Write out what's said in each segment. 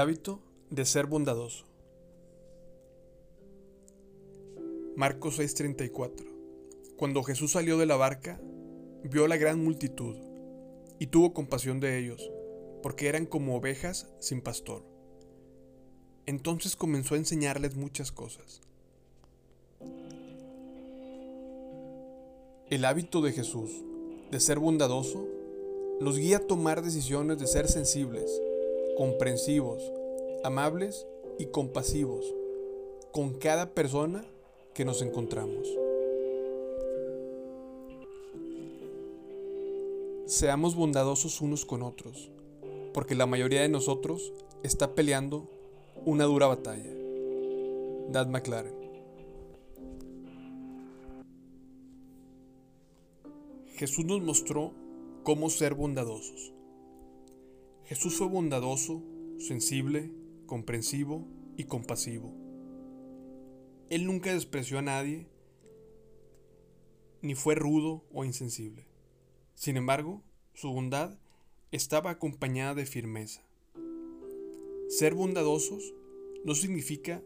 hábito de ser bondadoso. Marcos 6:34 Cuando Jesús salió de la barca, vio la gran multitud y tuvo compasión de ellos, porque eran como ovejas sin pastor. Entonces comenzó a enseñarles muchas cosas. El hábito de Jesús de ser bondadoso nos guía a tomar decisiones de ser sensibles, comprensivos, amables y compasivos con cada persona que nos encontramos. Seamos bondadosos unos con otros, porque la mayoría de nosotros está peleando una dura batalla. Dad McLaren. Jesús nos mostró cómo ser bondadosos. Jesús fue bondadoso, sensible, comprensivo y compasivo. Él nunca despreció a nadie, ni fue rudo o insensible. Sin embargo, su bondad estaba acompañada de firmeza. Ser bondadosos no significa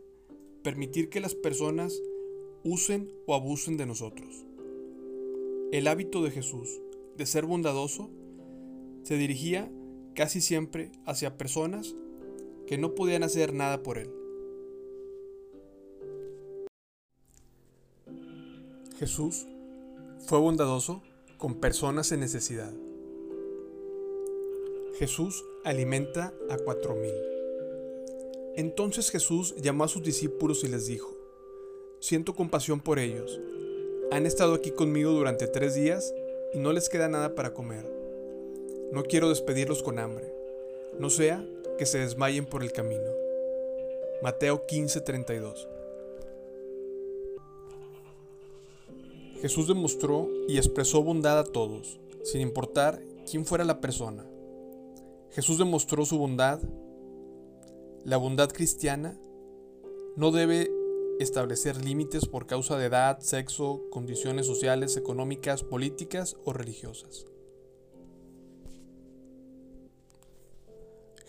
permitir que las personas usen o abusen de nosotros. El hábito de Jesús de ser bondadoso se dirigía casi siempre hacia personas que no podían hacer nada por él. Jesús fue bondadoso con personas en necesidad. Jesús alimenta a cuatro mil. Entonces Jesús llamó a sus discípulos y les dijo, Siento compasión por ellos. Han estado aquí conmigo durante tres días y no les queda nada para comer. No quiero despedirlos con hambre, no sea que se desmayen por el camino. Mateo 15:32 Jesús demostró y expresó bondad a todos, sin importar quién fuera la persona. Jesús demostró su bondad. La bondad cristiana no debe establecer límites por causa de edad, sexo, condiciones sociales, económicas, políticas o religiosas.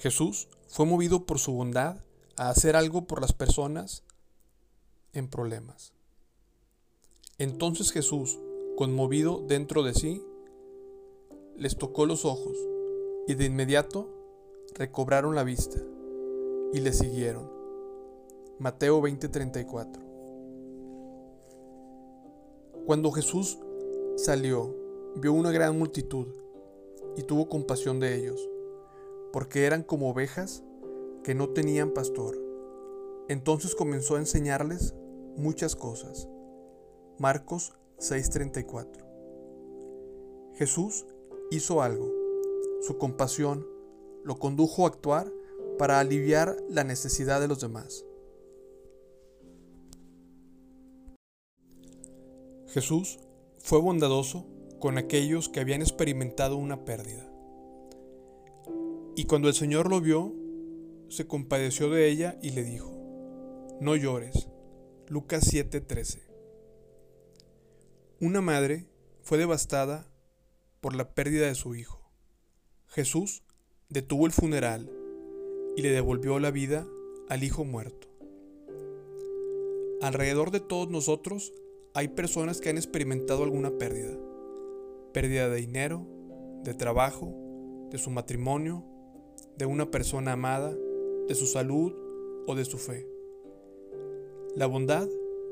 Jesús fue movido por su bondad a hacer algo por las personas en problemas. Entonces Jesús, conmovido dentro de sí, les tocó los ojos y de inmediato recobraron la vista y le siguieron. Mateo 20:34 Cuando Jesús salió, vio una gran multitud y tuvo compasión de ellos, porque eran como ovejas que no tenían pastor. Entonces comenzó a enseñarles muchas cosas. Marcos 6:34 Jesús hizo algo. Su compasión lo condujo a actuar para aliviar la necesidad de los demás. Jesús fue bondadoso con aquellos que habían experimentado una pérdida. Y cuando el Señor lo vio, se compadeció de ella y le dijo, no llores. Lucas 7:13. Una madre fue devastada por la pérdida de su hijo. Jesús detuvo el funeral y le devolvió la vida al hijo muerto. Alrededor de todos nosotros hay personas que han experimentado alguna pérdida. Pérdida de dinero, de trabajo, de su matrimonio, de una persona amada, de su salud o de su fe. La bondad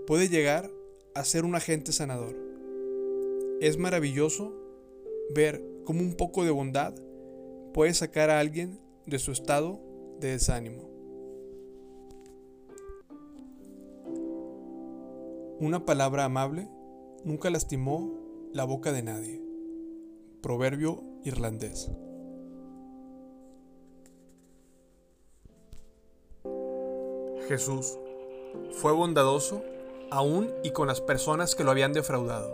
puede llegar a ser un agente sanador. Es maravilloso ver cómo un poco de bondad puede sacar a alguien de su estado de desánimo. Una palabra amable nunca lastimó la boca de nadie. Proverbio irlandés. Jesús fue bondadoso aún y con las personas que lo habían defraudado.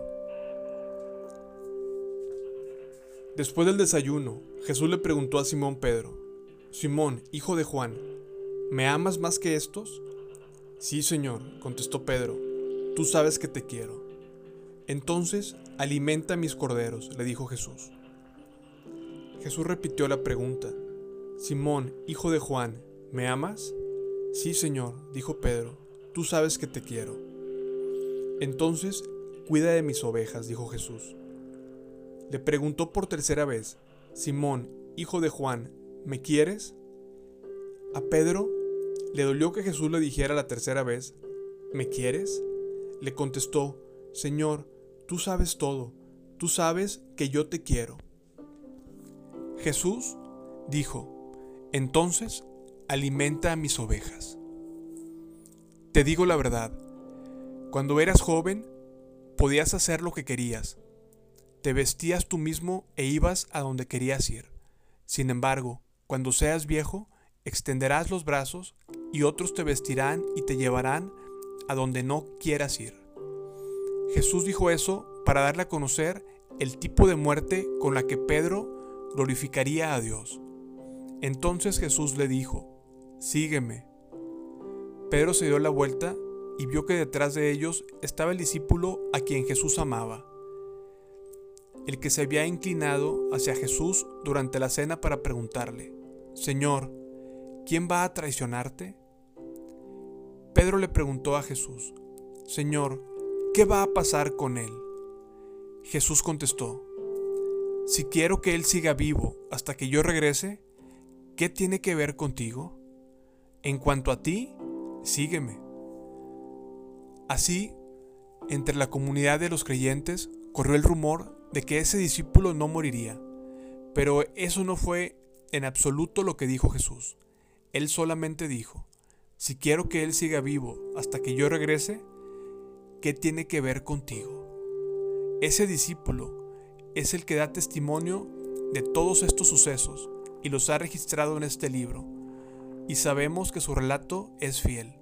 Después del desayuno, Jesús le preguntó a Simón Pedro, Simón, hijo de Juan, ¿me amas más que estos? Sí, Señor, contestó Pedro Tú sabes que te quiero. Entonces, alimenta mis corderos, le dijo Jesús. Jesús repitió la pregunta. Simón, hijo de Juan, ¿Me amas? Sí, Señor, dijo Pedro, tú sabes que te quiero. Entonces, cuida de mis ovejas, dijo Jesús. Le preguntó por tercera vez, Simón, hijo de Juan, ¿me quieres? A Pedro le dolió que Jesús le dijera la tercera vez, ¿me quieres? Le contestó, Señor, tú sabes todo, tú sabes que yo te quiero. Jesús dijo, entonces alimenta a mis ovejas. Te digo la verdad, cuando eras joven podías hacer lo que querías, te vestías tú mismo e ibas a donde querías ir. Sin embargo, cuando seas viejo, extenderás los brazos y otros te vestirán y te llevarán a donde no quieras ir. Jesús dijo eso para darle a conocer el tipo de muerte con la que Pedro glorificaría a Dios. Entonces Jesús le dijo, Sígueme. Pedro se dio la vuelta y vio que detrás de ellos estaba el discípulo a quien Jesús amaba, el que se había inclinado hacia Jesús durante la cena para preguntarle, Señor, ¿quién va a traicionarte? Pedro le preguntó a Jesús, Señor, ¿qué va a pasar con él? Jesús contestó, Si quiero que él siga vivo hasta que yo regrese, ¿qué tiene que ver contigo? En cuanto a ti, sígueme. Así, entre la comunidad de los creyentes corrió el rumor de que ese discípulo no moriría, pero eso no fue en absoluto lo que dijo Jesús. Él solamente dijo, si quiero que Él siga vivo hasta que yo regrese, ¿qué tiene que ver contigo? Ese discípulo es el que da testimonio de todos estos sucesos y los ha registrado en este libro, y sabemos que su relato es fiel.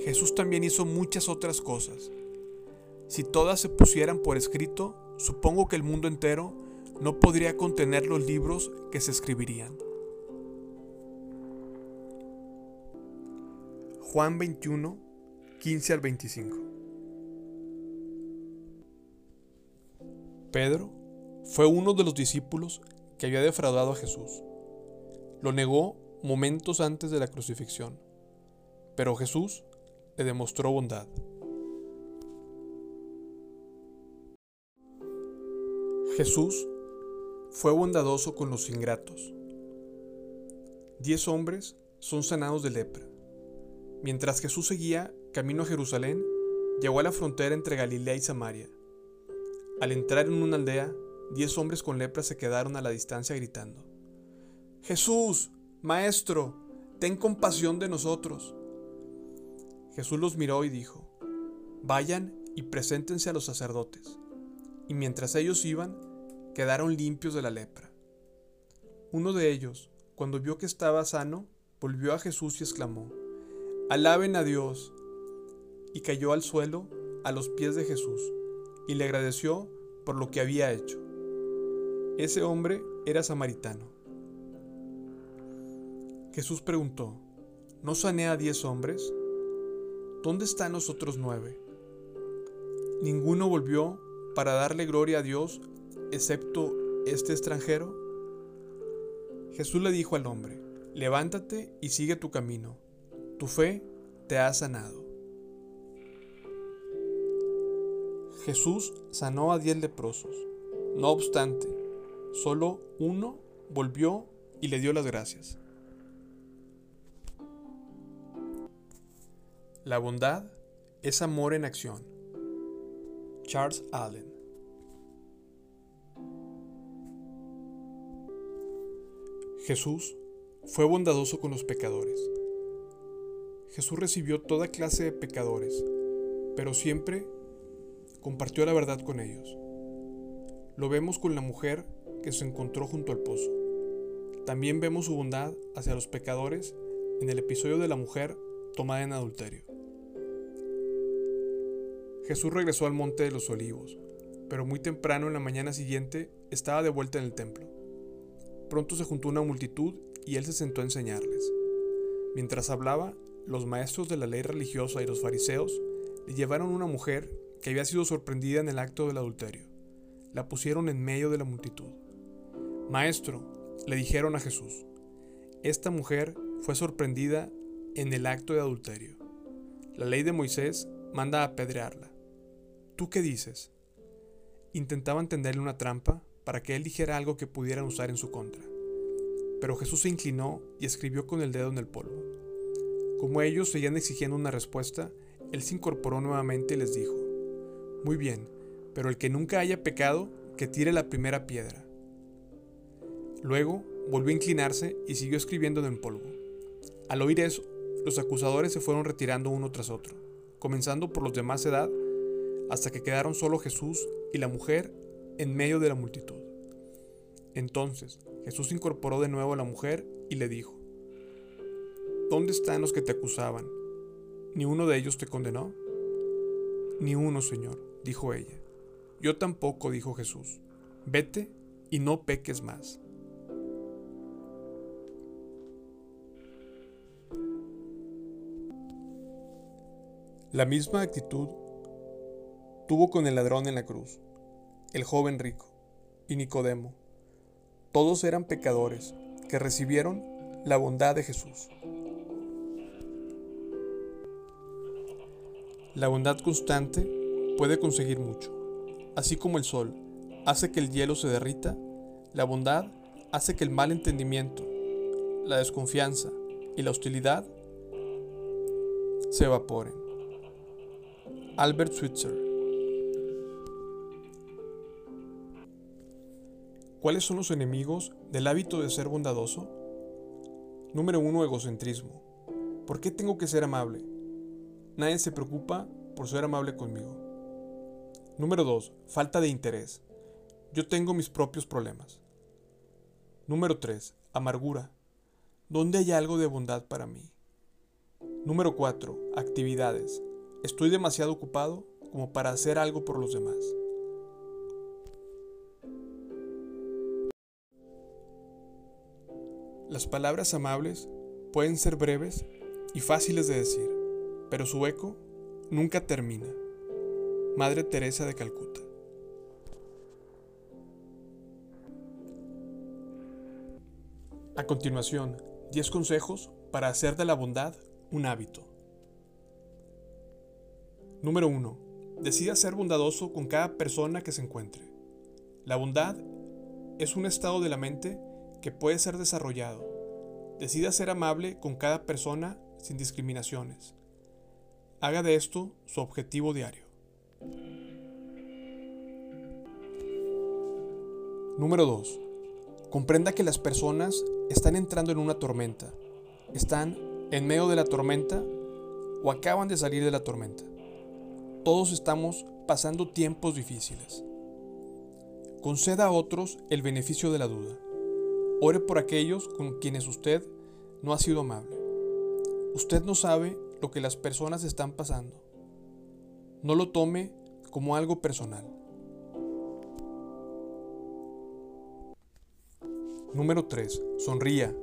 Jesús también hizo muchas otras cosas. Si todas se pusieran por escrito, supongo que el mundo entero no podría contener los libros que se escribirían. Juan 21, 15 al 25. Pedro fue uno de los discípulos que había defraudado a Jesús. Lo negó momentos antes de la crucifixión, pero Jesús le demostró bondad. Jesús fue bondadoso con los ingratos. Diez hombres son sanados de lepra. Mientras Jesús seguía camino a Jerusalén, llegó a la frontera entre Galilea y Samaria. Al entrar en una aldea, diez hombres con lepra se quedaron a la distancia gritando, Jesús, Maestro, ten compasión de nosotros. Jesús los miró y dijo, Vayan y preséntense a los sacerdotes. Y mientras ellos iban, quedaron limpios de la lepra. Uno de ellos, cuando vio que estaba sano, volvió a Jesús y exclamó, Alaben a Dios. Y cayó al suelo a los pies de Jesús y le agradeció por lo que había hecho. Ese hombre era samaritano. Jesús preguntó, ¿no sané a diez hombres? ¿Dónde están los otros nueve? Ninguno volvió para darle gloria a Dios excepto este extranjero. Jesús le dijo al hombre, levántate y sigue tu camino tu fe te ha sanado. Jesús sanó a diez leprosos. No obstante, solo uno volvió y le dio las gracias. La bondad es amor en acción. Charles Allen. Jesús fue bondadoso con los pecadores. Jesús recibió toda clase de pecadores, pero siempre compartió la verdad con ellos. Lo vemos con la mujer que se encontró junto al pozo. También vemos su bondad hacia los pecadores en el episodio de la mujer tomada en adulterio. Jesús regresó al monte de los olivos, pero muy temprano en la mañana siguiente estaba de vuelta en el templo. Pronto se juntó una multitud y él se sentó a enseñarles. Mientras hablaba, los maestros de la ley religiosa y los fariseos le llevaron una mujer que había sido sorprendida en el acto del adulterio. La pusieron en medio de la multitud. Maestro, le dijeron a Jesús, esta mujer fue sorprendida en el acto de adulterio. La ley de Moisés manda a apedrearla. ¿Tú qué dices? Intentaban tenderle una trampa para que él dijera algo que pudieran usar en su contra. Pero Jesús se inclinó y escribió con el dedo en el polvo. Como ellos seguían exigiendo una respuesta, él se incorporó nuevamente y les dijo, Muy bien, pero el que nunca haya pecado, que tire la primera piedra. Luego volvió a inclinarse y siguió escribiendo en el polvo. Al oír eso, los acusadores se fueron retirando uno tras otro, comenzando por los de más edad, hasta que quedaron solo Jesús y la mujer en medio de la multitud. Entonces Jesús incorporó de nuevo a la mujer y le dijo, ¿Dónde están los que te acusaban? ¿Ni uno de ellos te condenó? Ni uno, Señor, dijo ella. Yo tampoco, dijo Jesús. Vete y no peques más. La misma actitud tuvo con el ladrón en la cruz, el joven rico y Nicodemo. Todos eran pecadores que recibieron la bondad de Jesús. La bondad constante puede conseguir mucho. Así como el sol hace que el hielo se derrita, la bondad hace que el mal entendimiento, la desconfianza y la hostilidad se evaporen. Albert Switzer ¿Cuáles son los enemigos del hábito de ser bondadoso? Número 1. Egocentrismo. ¿Por qué tengo que ser amable? Nadie se preocupa por ser amable conmigo. Número 2. Falta de interés. Yo tengo mis propios problemas. Número 3. Amargura. ¿Dónde hay algo de bondad para mí? Número 4. Actividades. Estoy demasiado ocupado como para hacer algo por los demás. Las palabras amables pueden ser breves y fáciles de decir, pero su eco nunca termina. Madre Teresa de Calcuta. A continuación, 10 consejos para hacer de la bondad un hábito. Número 1. Decida ser bondadoso con cada persona que se encuentre. La bondad es un estado de la mente que puede ser desarrollado. Decida ser amable con cada persona sin discriminaciones. Haga de esto su objetivo diario. Número 2. Comprenda que las personas están entrando en una tormenta, están en medio de la tormenta o acaban de salir de la tormenta. Todos estamos pasando tiempos difíciles. Conceda a otros el beneficio de la duda. Ore por aquellos con quienes usted no ha sido amable. Usted no sabe lo que las personas están pasando. No lo tome como algo personal. Número 3. Sonría.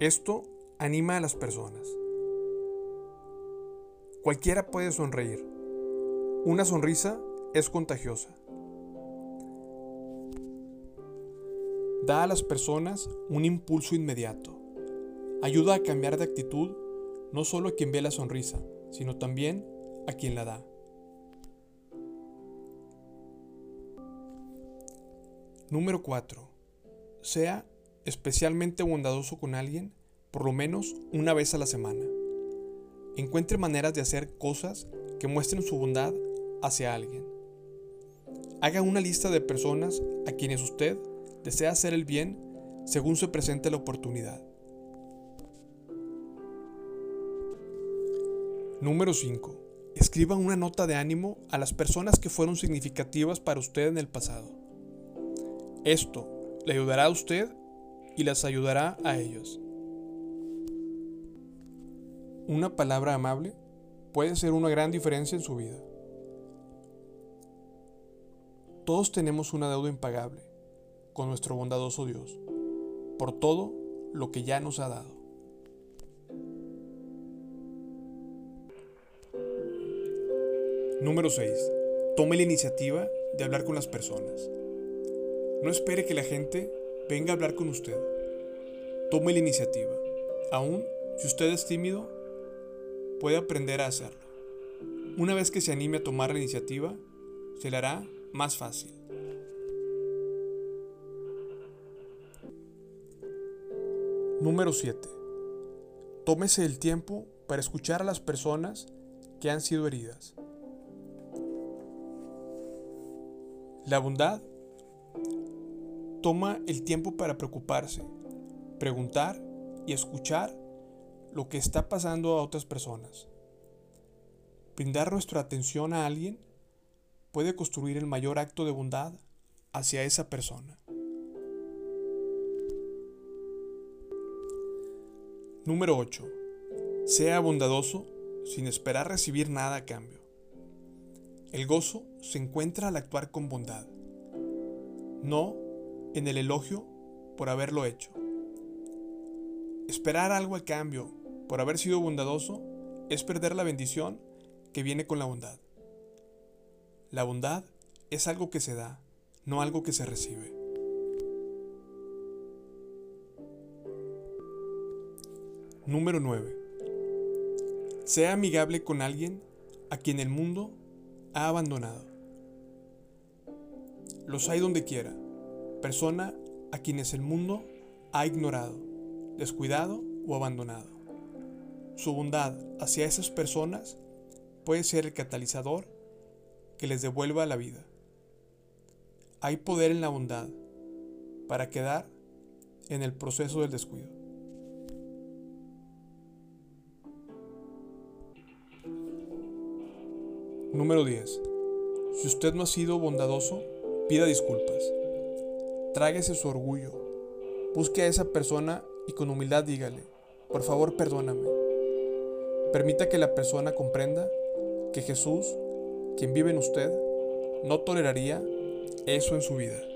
Esto anima a las personas. Cualquiera puede sonreír. Una sonrisa es contagiosa. Da a las personas un impulso inmediato. Ayuda a cambiar de actitud no solo a quien ve la sonrisa, sino también a quien la da. Número 4. Sea especialmente bondadoso con alguien por lo menos una vez a la semana. Encuentre maneras de hacer cosas que muestren su bondad hacia alguien. Haga una lista de personas a quienes usted desea hacer el bien según se presente la oportunidad. Número 5. Escriba una nota de ánimo a las personas que fueron significativas para usted en el pasado. Esto le ayudará a usted y las ayudará a ellos. Una palabra amable puede ser una gran diferencia en su vida. Todos tenemos una deuda impagable con nuestro bondadoso Dios por todo lo que ya nos ha dado. Número 6. Tome la iniciativa de hablar con las personas. No espere que la gente venga a hablar con usted. Tome la iniciativa. Aún si usted es tímido, puede aprender a hacerlo. Una vez que se anime a tomar la iniciativa, se le hará más fácil. Número 7. Tómese el tiempo para escuchar a las personas que han sido heridas. La bondad toma el tiempo para preocuparse, preguntar y escuchar lo que está pasando a otras personas. Brindar nuestra atención a alguien puede construir el mayor acto de bondad hacia esa persona. Número 8. Sea bondadoso sin esperar recibir nada a cambio. El gozo se encuentra al actuar con bondad, no en el elogio por haberlo hecho. Esperar algo a cambio por haber sido bondadoso es perder la bendición que viene con la bondad. La bondad es algo que se da, no algo que se recibe. Número 9. Sea amigable con alguien a quien el mundo ha abandonado. Los hay donde quiera, persona a quienes el mundo ha ignorado, descuidado o abandonado. Su bondad hacia esas personas puede ser el catalizador que les devuelva la vida. Hay poder en la bondad para quedar en el proceso del descuido. Número 10. Si usted no ha sido bondadoso, pida disculpas. Tráguese su orgullo. Busque a esa persona y con humildad dígale, por favor perdóname. Permita que la persona comprenda que Jesús, quien vive en usted, no toleraría eso en su vida.